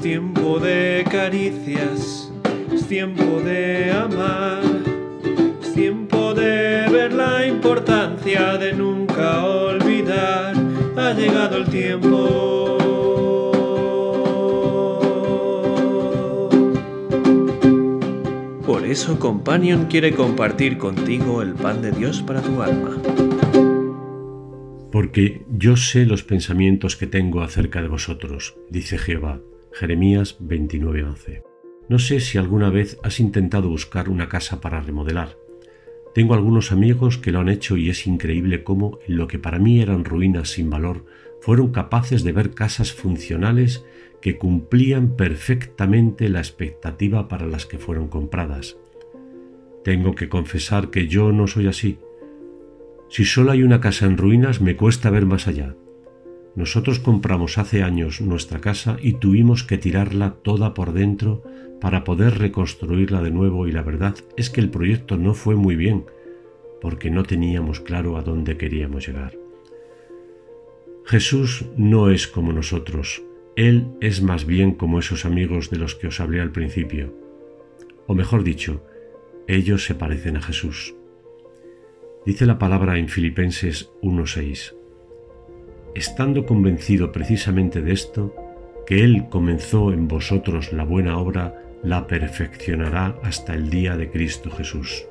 Es tiempo de caricias, es tiempo de amar, es tiempo de ver la importancia de nunca olvidar. Ha llegado el tiempo. Por eso Companion quiere compartir contigo el pan de Dios para tu alma. Porque yo sé los pensamientos que tengo acerca de vosotros, dice Jehová. Jeremías 29:11. No sé si alguna vez has intentado buscar una casa para remodelar. Tengo algunos amigos que lo han hecho y es increíble cómo en lo que para mí eran ruinas sin valor, fueron capaces de ver casas funcionales que cumplían perfectamente la expectativa para las que fueron compradas. Tengo que confesar que yo no soy así. Si solo hay una casa en ruinas me cuesta ver más allá. Nosotros compramos hace años nuestra casa y tuvimos que tirarla toda por dentro para poder reconstruirla de nuevo y la verdad es que el proyecto no fue muy bien porque no teníamos claro a dónde queríamos llegar. Jesús no es como nosotros, Él es más bien como esos amigos de los que os hablé al principio. O mejor dicho, ellos se parecen a Jesús. Dice la palabra en Filipenses 1.6 estando convencido precisamente de esto, que Él comenzó en vosotros la buena obra, la perfeccionará hasta el día de Cristo Jesús.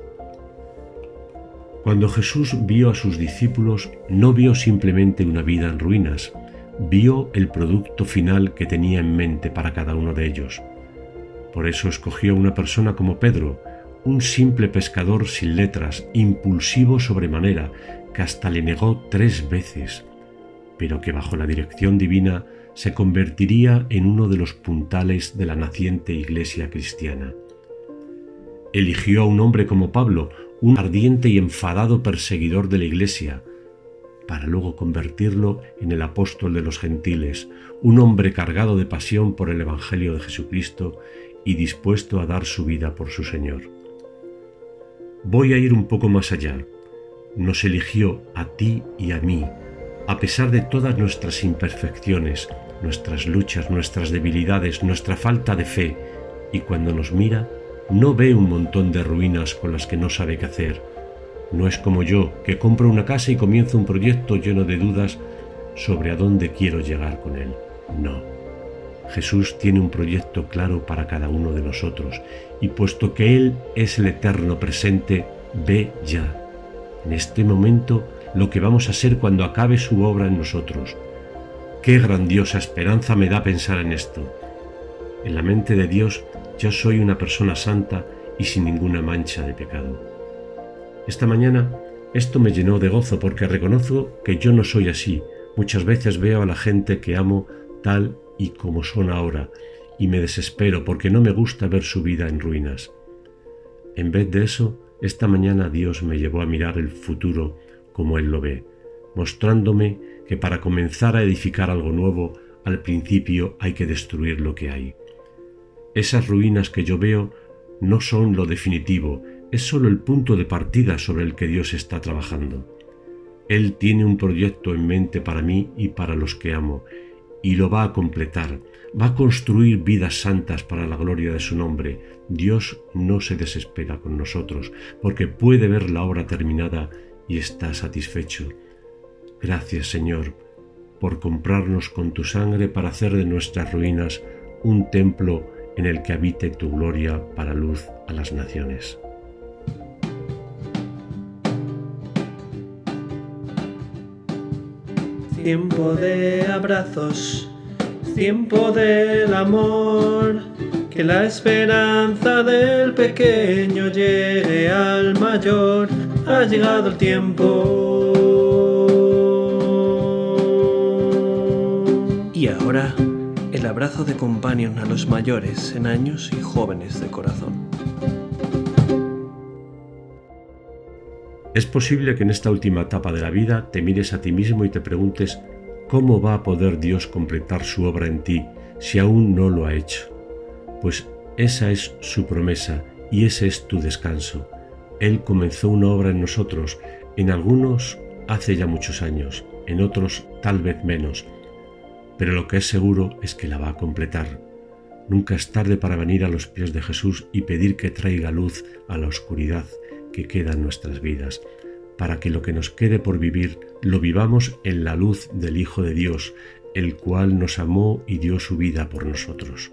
Cuando Jesús vio a sus discípulos, no vio simplemente una vida en ruinas, vio el producto final que tenía en mente para cada uno de ellos. Por eso escogió a una persona como Pedro, un simple pescador sin letras, impulsivo sobremanera, que hasta le negó tres veces, pero que bajo la dirección divina se convertiría en uno de los puntales de la naciente iglesia cristiana. Eligió a un hombre como Pablo, un ardiente y enfadado perseguidor de la iglesia, para luego convertirlo en el apóstol de los gentiles, un hombre cargado de pasión por el Evangelio de Jesucristo y dispuesto a dar su vida por su Señor. Voy a ir un poco más allá. Nos eligió a ti y a mí a pesar de todas nuestras imperfecciones, nuestras luchas, nuestras debilidades, nuestra falta de fe, y cuando nos mira, no ve un montón de ruinas con las que no sabe qué hacer. No es como yo, que compro una casa y comienzo un proyecto lleno de dudas sobre a dónde quiero llegar con él. No. Jesús tiene un proyecto claro para cada uno de nosotros, y puesto que Él es el eterno presente, ve ya. En este momento lo que vamos a ser cuando acabe su obra en nosotros. Qué grandiosa esperanza me da pensar en esto. En la mente de Dios yo soy una persona santa y sin ninguna mancha de pecado. Esta mañana esto me llenó de gozo porque reconozco que yo no soy así. Muchas veces veo a la gente que amo tal y como son ahora y me desespero porque no me gusta ver su vida en ruinas. En vez de eso, esta mañana Dios me llevó a mirar el futuro como Él lo ve, mostrándome que para comenzar a edificar algo nuevo, al principio hay que destruir lo que hay. Esas ruinas que yo veo no son lo definitivo, es solo el punto de partida sobre el que Dios está trabajando. Él tiene un proyecto en mente para mí y para los que amo, y lo va a completar, va a construir vidas santas para la gloria de su nombre. Dios no se desespera con nosotros, porque puede ver la obra terminada y está satisfecho. Gracias Señor por comprarnos con tu sangre para hacer de nuestras ruinas un templo en el que habite tu gloria para luz a las naciones. Tiempo de abrazos, tiempo del amor, que la esperanza del pequeño llegue al mayor ha llegado el tiempo. Y ahora, el abrazo de companion a los mayores en años y jóvenes de corazón. Es posible que en esta última etapa de la vida te mires a ti mismo y te preguntes cómo va a poder Dios completar su obra en ti si aún no lo ha hecho. Pues esa es su promesa y ese es tu descanso. Él comenzó una obra en nosotros, en algunos hace ya muchos años, en otros tal vez menos, pero lo que es seguro es que la va a completar. Nunca es tarde para venir a los pies de Jesús y pedir que traiga luz a la oscuridad que queda en nuestras vidas, para que lo que nos quede por vivir lo vivamos en la luz del Hijo de Dios, el cual nos amó y dio su vida por nosotros.